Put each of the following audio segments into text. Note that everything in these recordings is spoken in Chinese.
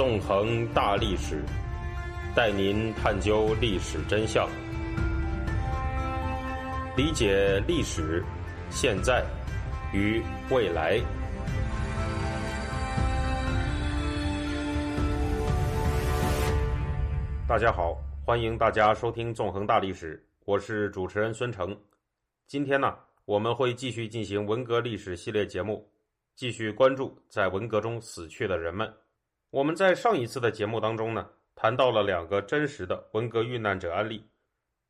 纵横大历史，带您探究历史真相，理解历史、现在与未来。大家好，欢迎大家收听《纵横大历史》，我是主持人孙成。今天呢，我们会继续进行文革历史系列节目，继续关注在文革中死去的人们。我们在上一次的节目当中呢，谈到了两个真实的文革遇难者案例。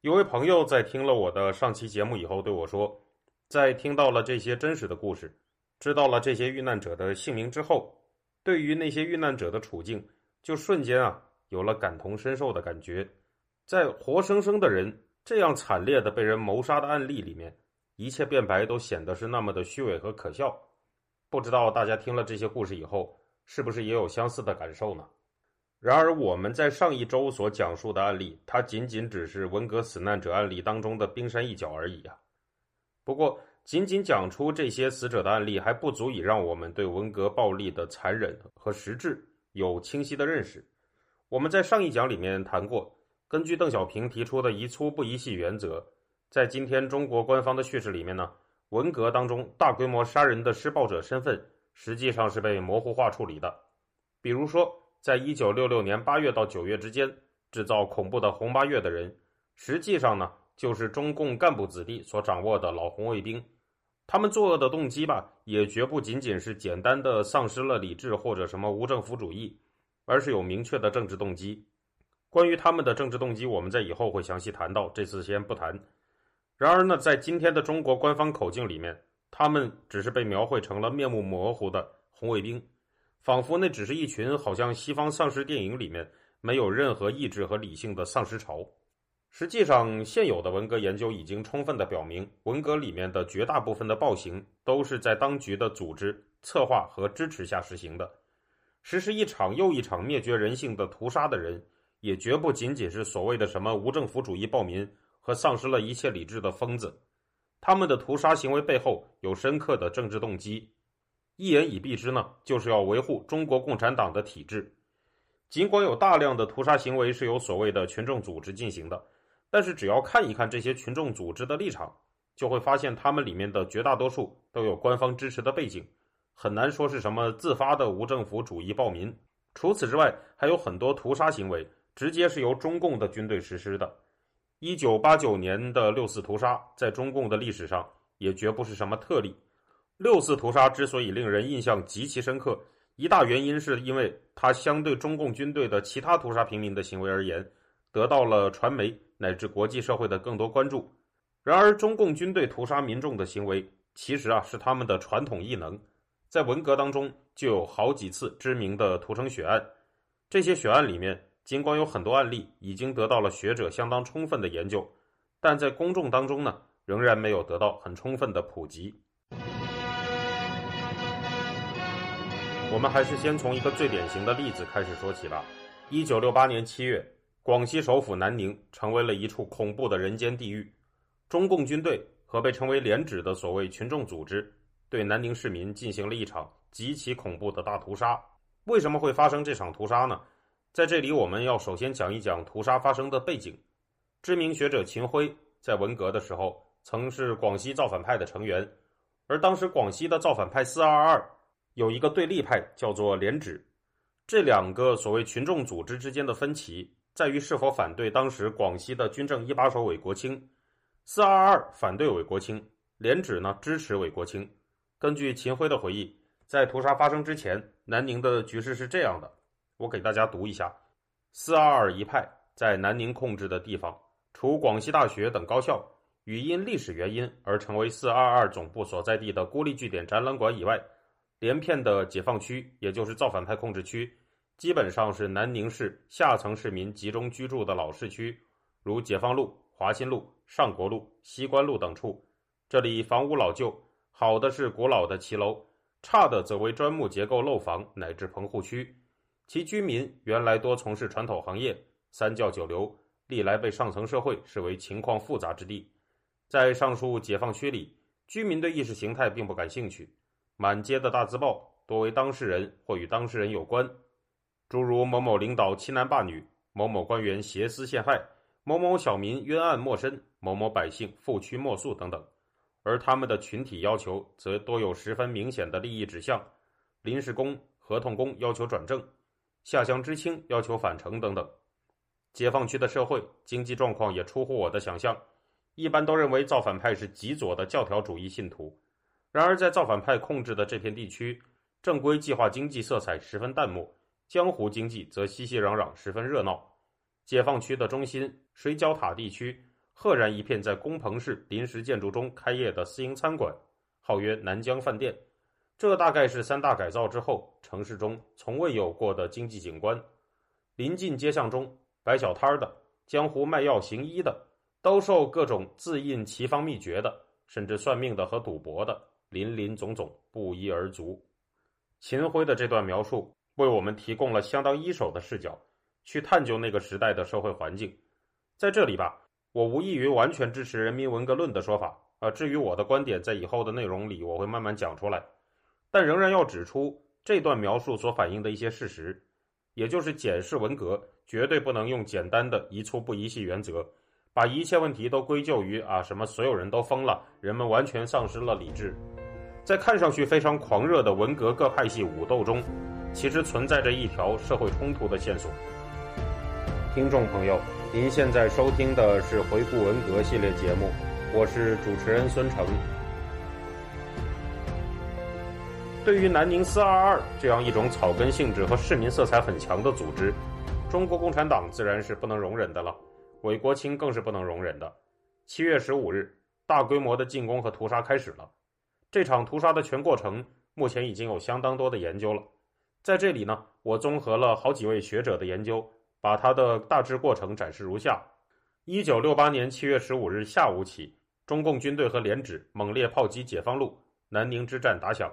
有位朋友在听了我的上期节目以后对我说，在听到了这些真实的故事，知道了这些遇难者的姓名之后，对于那些遇难者的处境，就瞬间啊有了感同身受的感觉。在活生生的人。这样惨烈的被人谋杀的案例里面，一切辩白都显得是那么的虚伪和可笑。不知道大家听了这些故事以后，是不是也有相似的感受呢？然而，我们在上一周所讲述的案例，它仅仅只是文革死难者案例当中的冰山一角而已啊。不过，仅仅讲出这些死者的案例，还不足以让我们对文革暴力的残忍和实质有清晰的认识。我们在上一讲里面谈过。根据邓小平提出的“宜粗不宜细”原则，在今天中国官方的叙事里面呢，文革当中大规模杀人的施暴者身份实际上是被模糊化处理的。比如说，在一九六六年八月到九月之间制造恐怖的“红八月”的人，实际上呢就是中共干部子弟所掌握的老红卫兵。他们作恶的动机吧，也绝不仅仅是简单的丧失了理智或者什么无政府主义，而是有明确的政治动机。关于他们的政治动机，我们在以后会详细谈到，这次先不谈。然而呢，在今天的中国官方口径里面，他们只是被描绘成了面目模糊的红卫兵，仿佛那只是一群好像西方丧尸电影里面没有任何意志和理性的丧尸潮。实际上，现有的文革研究已经充分的表明，文革里面的绝大部分的暴行都是在当局的组织、策划和支持下实行的，实施一场又一场灭绝人性的屠杀的人。也绝不仅仅是所谓的什么无政府主义暴民和丧失了一切理智的疯子，他们的屠杀行为背后有深刻的政治动机，一言以蔽之呢，就是要维护中国共产党的体制。尽管有大量的屠杀行为是由所谓的群众组织进行的，但是只要看一看这些群众组织的立场，就会发现他们里面的绝大多数都有官方支持的背景，很难说是什么自发的无政府主义暴民。除此之外，还有很多屠杀行为。直接是由中共的军队实施的。一九八九年的六四屠杀，在中共的历史上也绝不是什么特例。六四屠杀之所以令人印象极其深刻，一大原因是因为它相对中共军队的其他屠杀平民的行为而言，得到了传媒乃至国际社会的更多关注。然而，中共军队屠杀民众的行为，其实啊是他们的传统异能。在文革当中，就有好几次知名的屠城血案，这些血案里面。尽管有很多案例已经得到了学者相当充分的研究，但在公众当中呢，仍然没有得到很充分的普及。我们还是先从一个最典型的例子开始说起吧。一九六八年七月，广西首府南宁成为了一处恐怖的人间地狱。中共军队和被称为“连指”的所谓群众组织，对南宁市民进行了一场极其恐怖的大屠杀。为什么会发生这场屠杀呢？在这里，我们要首先讲一讲屠杀发生的背景。知名学者秦晖在文革的时候曾是广西造反派的成员，而当时广西的造反派四二二有一个对立派叫做联指。这两个所谓群众组织之间的分歧在于是否反对当时广西的军政一把手韦国清。四二二反对韦国清，连指呢支持韦国清。根据秦晖的回忆，在屠杀发生之前，南宁的局势是这样的。我给大家读一下：四二二一派在南宁控制的地方，除广西大学等高校与因历史原因而成为四二二总部所在地的孤立据点展览馆以外，连片的解放区，也就是造反派控制区，基本上是南宁市下层市民集中居住的老市区，如解放路、华新路、上国路、西关路等处。这里房屋老旧，好的是古老的骑楼，差的则为砖木结构楼房乃至棚户区。其居民原来多从事传统行业，三教九流，历来被上层社会视为情况复杂之地。在上述解放区里，居民对意识形态并不感兴趣，满街的大字报多为当事人或与当事人有关。诸如某某领导欺男霸女、某某官员挟私陷害、某某小民冤案莫伸、某某百姓负屈莫诉等等。而他们的群体要求则多有十分明显的利益指向：临时工、合同工要求转正，下乡知青要求返城等等。解放区的社会经济状况也出乎我的想象，一般都认为造反派是极左的教条主义信徒。然而，在造反派控制的这片地区，正规计划经济色彩十分淡漠。江湖经济则熙熙攘攘，十分热闹。解放区的中心水饺塔地区，赫然一片在工棚式临时建筑中开业的私营餐馆，号曰南江饭店。这大概是三大改造之后城市中从未有过的经济景观。临近街巷中，摆小摊的、江湖卖药行医的，兜售各种自印奇方秘诀的，甚至算命的和赌博的，林林总总，不一而足。秦晖的这段描述。为我们提供了相当一手的视角，去探究那个时代的社会环境。在这里吧，我无异于完全支持人民文革论的说法啊。至于我的观点，在以后的内容里我会慢慢讲出来。但仍然要指出这段描述所反映的一些事实，也就是检视文革绝对不能用简单的一蹴不一系原则，把一切问题都归咎于啊什么所有人都疯了，人们完全丧失了理智。在看上去非常狂热的文革各派系武斗中。其实存在着一条社会冲突的线索。听众朋友，您现在收听的是《回顾文革》系列节目，我是主持人孙成。对于南宁四二二这样一种草根性质和市民色彩很强的组织，中国共产党自然是不能容忍的了，韦国清更是不能容忍的。七月十五日，大规模的进攻和屠杀开始了。这场屠杀的全过程，目前已经有相当多的研究了。在这里呢，我综合了好几位学者的研究，把它的大致过程展示如下：一九六八年七月十五日下午起，中共军队和连指猛烈炮击解放路，南宁之战打响。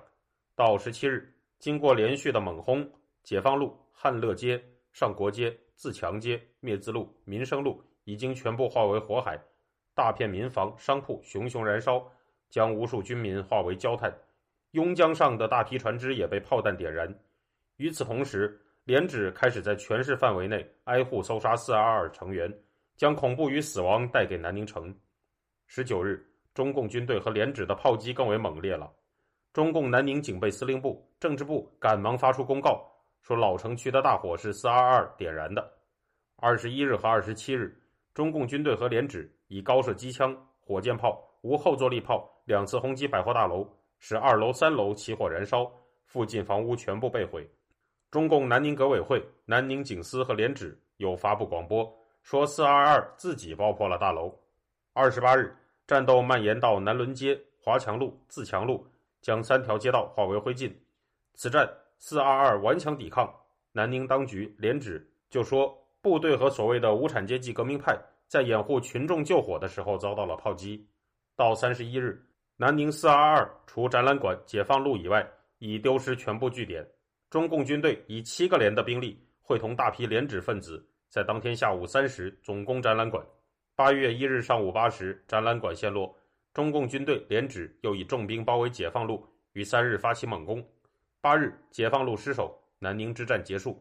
到十七日，经过连续的猛轰，解放路、汉乐街、上国街、自强街、灭字路、民生路已经全部化为火海，大片民房、商铺熊熊燃烧，将无数军民化为焦炭。邕江上的大批船只也被炮弹点燃。与此同时，连指开始在全市范围内挨户搜杀四二二成员，将恐怖与死亡带给南宁城。十九日，中共军队和连指的炮击更为猛烈了。中共南宁警备司令部、政治部赶忙发出公告，说老城区的大火是四二二点燃的。二十一日和二十七日，中共军队和连指以高射机枪、火箭炮、无后坐力炮两次轰击百货大楼，使二楼、三楼起火燃烧，附近房屋全部被毁。中共南宁革委会、南宁警司和连指又发布广播，说四二二自己爆破了大楼。二十八日，战斗蔓延到南仑街、华强路、自强路，将三条街道化为灰烬。此战，四二二顽强抵抗。南宁当局连指就说，部队和所谓的无产阶级革命派在掩护群众救火的时候遭到了炮击。到三十一日，南宁四二二除展览馆、解放路以外，已丢失全部据点。中共军队以七个连的兵力，会同大批连指分子，在当天下午三时总攻展览馆。八月一日上午八时，展览馆陷落。中共军队连指又以重兵包围解放路，于三日发起猛攻。八日，解放路失守，南宁之战结束。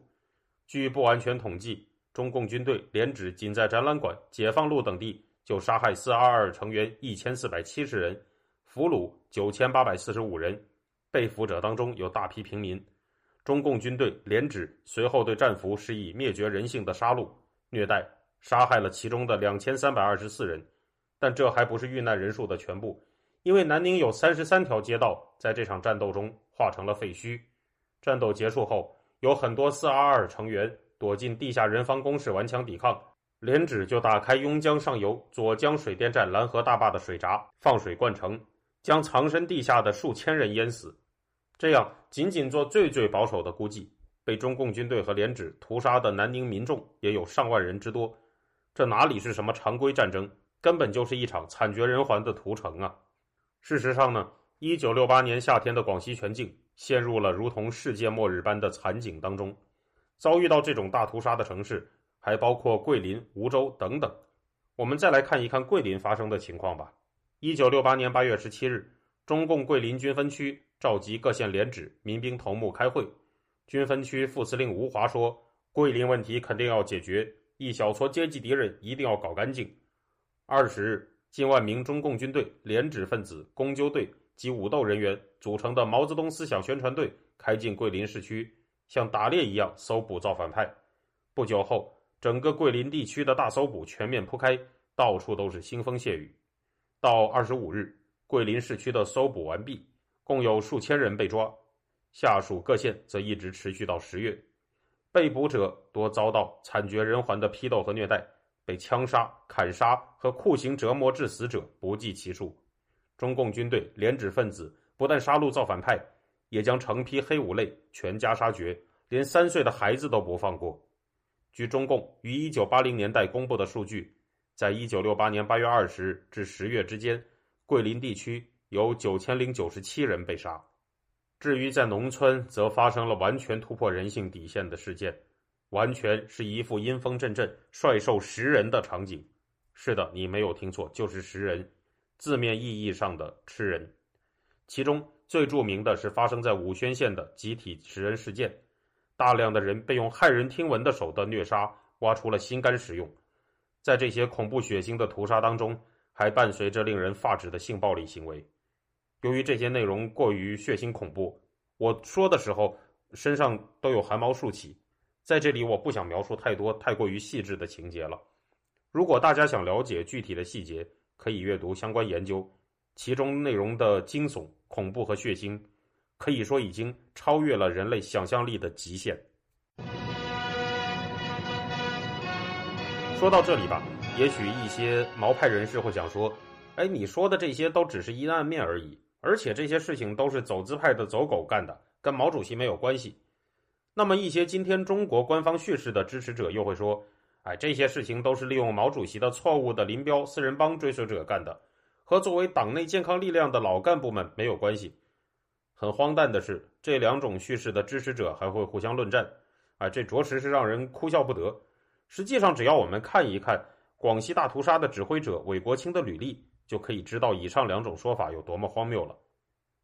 据不完全统计，中共军队连指仅在展览馆、解放路等地就杀害四二二成员一千四百七十人，俘虏九千八百四十五人，被俘者当中有大批平民。中共军队连指随后对战俘施以灭绝人性的杀戮、虐待，杀害了其中的两千三百二十四人。但这还不是遇难人数的全部，因为南宁有三十三条街道在这场战斗中化成了废墟。战斗结束后，有很多四二二成员躲进地下人防工事顽强抵抗，连指就打开邕江上游左江水电站拦河大坝的水闸，放水灌城，将藏身地下的数千人淹死。这样，仅仅做最最保守的估计，被中共军队和连指屠杀的南宁民众也有上万人之多。这哪里是什么常规战争，根本就是一场惨绝人寰的屠城啊！事实上呢，一九六八年夏天的广西全境陷入了如同世界末日般的惨景当中。遭遇到这种大屠杀的城市还包括桂林、梧州等等。我们再来看一看桂林发生的情况吧。一九六八年八月十七日，中共桂林军分区。召集各县连指民兵头目开会，军分区副司令吴华说：“桂林问题肯定要解决，一小撮阶级敌人一定要搞干净。二十日，近万名中共军队、廉指分子、公纠队及武斗人员组成的毛泽东思想宣传队开进桂林市区，像打猎一样搜捕造反派。不久后，整个桂林地区的大搜捕全面铺开，到处都是腥风血雨。到二十五日，桂林市区的搜捕完毕，共有数千人被抓。下属各县则一直持续到十月。被捕者多遭到惨绝人寰的批斗和虐待，被枪杀、砍杀和酷刑折磨致死者不计其数。中共军队、连指分子不但杀戮造反派，也将成批黑五类全家杀绝，连三岁的孩子都不放过。据中共于一九八零年代公布的数据，在一九六八年八月二十日至十月之间，桂林地区有九千零九十七人被杀。至于在农村，则发生了完全突破人性底线的事件，完全是一副阴风阵阵、帅兽食人的场景。是的，你没有听错，就是食人，字面意义上的吃人。其中最著名的是发生在武宣县的集体食人事件，大量的人被用骇人听闻的手段虐杀，挖出了心肝食用。在这些恐怖血腥的屠杀当中，还伴随着令人发指的性暴力行为。由于这些内容过于血腥恐怖，我说的时候身上都有汗毛竖起。在这里，我不想描述太多太过于细致的情节了。如果大家想了解具体的细节，可以阅读相关研究，其中内容的惊悚、恐怖和血腥，可以说已经超越了人类想象力的极限。说到这里吧，也许一些毛派人士会想说：“哎，你说的这些都只是阴暗面而已。”而且这些事情都是走资派的走狗干的，跟毛主席没有关系。那么一些今天中国官方叙事的支持者又会说：“哎，这些事情都是利用毛主席的错误的林彪四人帮追随者干的，和作为党内健康力量的老干部们没有关系。”很荒诞的是，这两种叙事的支持者还会互相论战，啊，这着实是让人哭笑不得。实际上，只要我们看一看广西大屠杀的指挥者韦国清的履历。就可以知道以上两种说法有多么荒谬了。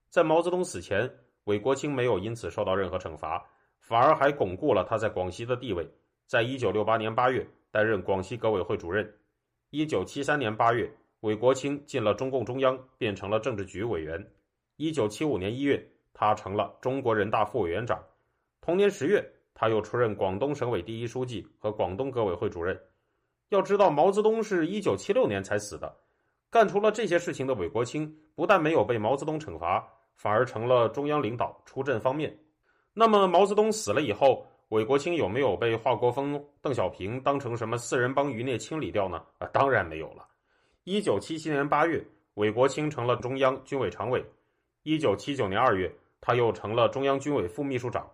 在毛泽东死前，韦国清没有因此受到任何惩罚，反而还巩固了他在广西的地位。在一九六八年八月，担任广西革委会主任。一九七三年八月，韦国清进了中共中央，变成了政治局委员。一九七五年一月，他成了中国人大副委员长。同年十月，他又出任广东省委第一书记和广东革委会主任。要知道，毛泽东是一九七六年才死的。干出了这些事情的韦国清，不但没有被毛泽东惩罚，反而成了中央领导出阵方面。那么毛泽东死了以后，韦国清有没有被华国锋、邓小平当成什么四人帮余孽清理掉呢？啊，当然没有了。一九七七年八月，韦国清成了中央军委常委；一九七九年二月，他又成了中央军委副秘书长。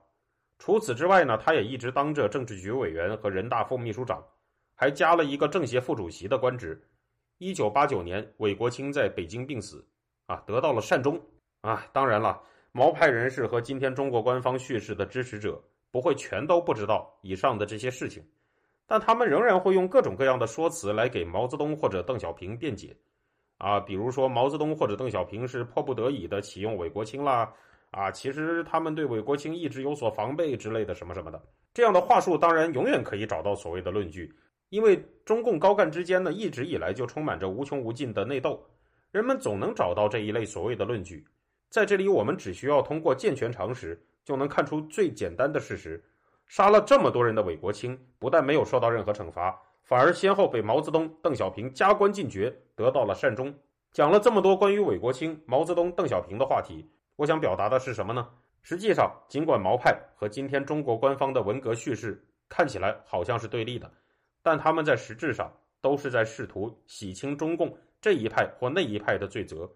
除此之外呢，他也一直当着政治局委员和人大副秘书长，还加了一个政协副主席的官职。一九八九年，韦国清在北京病死，啊，得到了善终，啊，当然了，毛派人士和今天中国官方叙事的支持者不会全都不知道以上的这些事情，但他们仍然会用各种各样的说辞来给毛泽东或者邓小平辩解，啊，比如说毛泽东或者邓小平是迫不得已的启用韦国清啦，啊，其实他们对韦国清一直有所防备之类的什么什么的，这样的话术当然永远可以找到所谓的论据。因为中共高干之间呢，一直以来就充满着无穷无尽的内斗，人们总能找到这一类所谓的论据。在这里，我们只需要通过健全常识，就能看出最简单的事实：杀了这么多人的韦国清，不但没有受到任何惩罚，反而先后被毛泽东、邓小平加官进爵，得到了善终。讲了这么多关于韦国清、毛泽东、邓小平的话题，我想表达的是什么呢？实际上，尽管毛派和今天中国官方的文革叙事看起来好像是对立的。但他们在实质上都是在试图洗清中共这一派或那一派的罪责，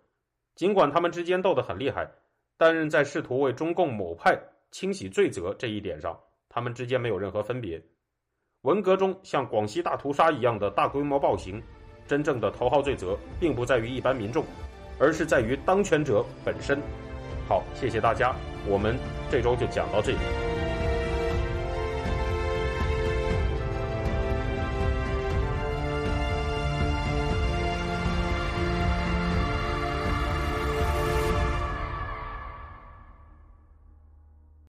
尽管他们之间斗得很厉害，担任在试图为中共某派清洗罪责这一点上，他们之间没有任何分别。文革中像广西大屠杀一样的大规模暴行，真正的头号罪责并不在于一般民众，而是在于当权者本身。好，谢谢大家，我们这周就讲到这里。